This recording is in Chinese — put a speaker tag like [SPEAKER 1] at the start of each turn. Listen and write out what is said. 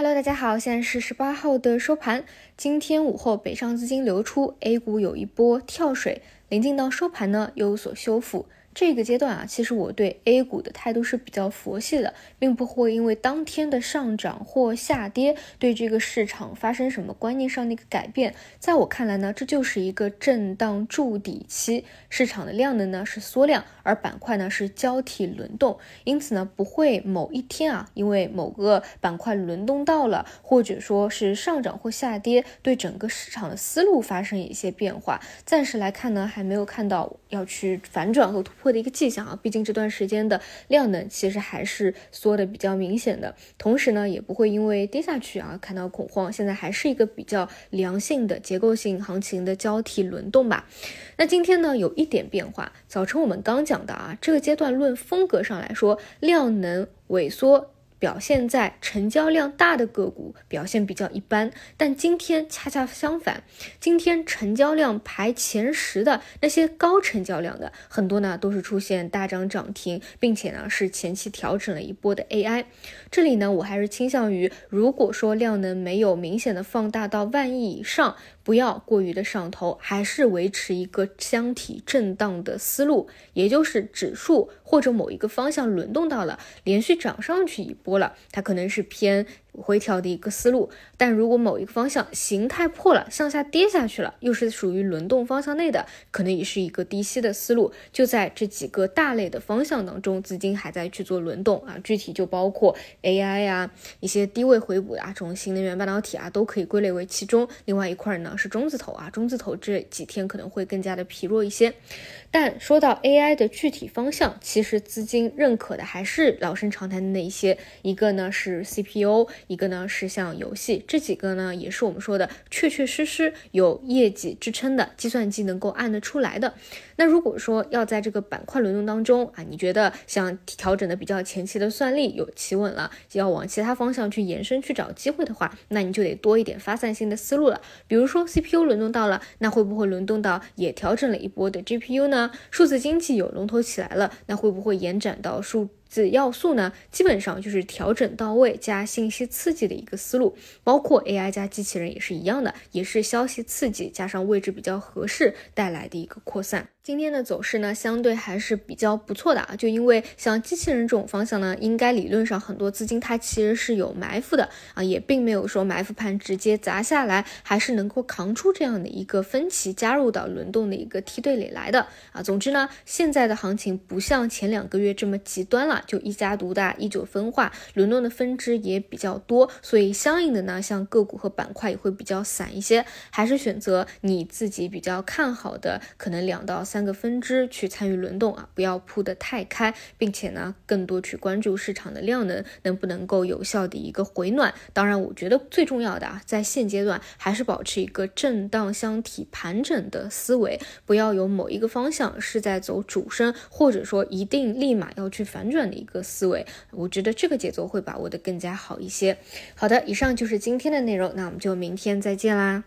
[SPEAKER 1] Hello，大家好，现在是十八号的收盘。今天午后北上资金流出，A 股有一波跳水，临近到收盘呢有所修复。这个阶段啊，其实我对 A 股的态度是比较佛系的，并不会因为当天的上涨或下跌对这个市场发生什么观念上的一个改变。在我看来呢，这就是一个震荡筑底期，市场的量能呢是缩量，而板块呢是交替轮动，因此呢不会某一天啊，因为某个板块轮动到了，或者说是上涨或下跌，对整个市场的思路发生一些变化。暂时来看呢，还没有看到要去反转和突破。的一个迹象啊，毕竟这段时间的量能其实还是缩的比较明显的，同时呢，也不会因为跌下去啊看到恐慌，现在还是一个比较良性的结构性行情的交替轮动吧。那今天呢，有一点变化，早晨我们刚讲的啊，这个阶段论风格上来说，量能萎缩。表现在成交量大的个股表现比较一般，但今天恰恰相反，今天成交量排前十的那些高成交量的很多呢，都是出现大涨涨停，并且呢是前期调整了一波的 AI。这里呢，我还是倾向于，如果说量能没有明显的放大到万亿以上。不要过于的上头，还是维持一个箱体震荡的思路，也就是指数或者某一个方向轮动到了，连续涨上去一波了，它可能是偏。回调的一个思路，但如果某一个方向形态破了，向下跌下去了，又是属于轮动方向内的，可能也是一个低吸的思路。就在这几个大类的方向当中，资金还在去做轮动啊，具体就包括 AI 呀，一些低位回补啊，这种新能源半导体啊，都可以归类为其中。另外一块呢是中字头啊，中字头这几天可能会更加的疲弱一些。但说到 AI 的具体方向，其实资金认可的还是老生常谈的那一些，一个呢是 CPU。一个呢是像游戏，这几个呢也是我们说的确确实实有业绩支撑的，计算机能够按得出来的。那如果说要在这个板块轮动当中啊，你觉得像调整的比较前期的算力有企稳了，要往其他方向去延伸去找机会的话，那你就得多一点发散性的思路了。比如说 CPU 轮动到了，那会不会轮动到也调整了一波的 GPU 呢？数字经济有龙头起来了，那会不会延展到数？子要素呢，基本上就是调整到位加信息刺激的一个思路，包括 AI 加机器人也是一样的，也是消息刺激加上位置比较合适带来的一个扩散。今天的走势呢，相对还是比较不错的啊，就因为像机器人这种方向呢，应该理论上很多资金它其实是有埋伏的啊，也并没有说埋伏盘直接砸下来，还是能够扛出这样的一个分歧，加入到轮动的一个梯队里来的啊。总之呢，现在的行情不像前两个月这么极端了，就一家独大，一九分化，轮动的分支也比较多，所以相应的呢，像个股和板块也会比较散一些，还是选择你自己比较看好的，可能两到。三个分支去参与轮动啊，不要铺得太开，并且呢，更多去关注市场的量能能不能够有效的一个回暖。当然，我觉得最重要的啊，在现阶段还是保持一个震荡箱体盘整的思维，不要有某一个方向是在走主升，或者说一定立马要去反转一个思维。我觉得这个节奏会把握的更加好一些。好的，以上就是今天的内容，那我们就明天再见啦。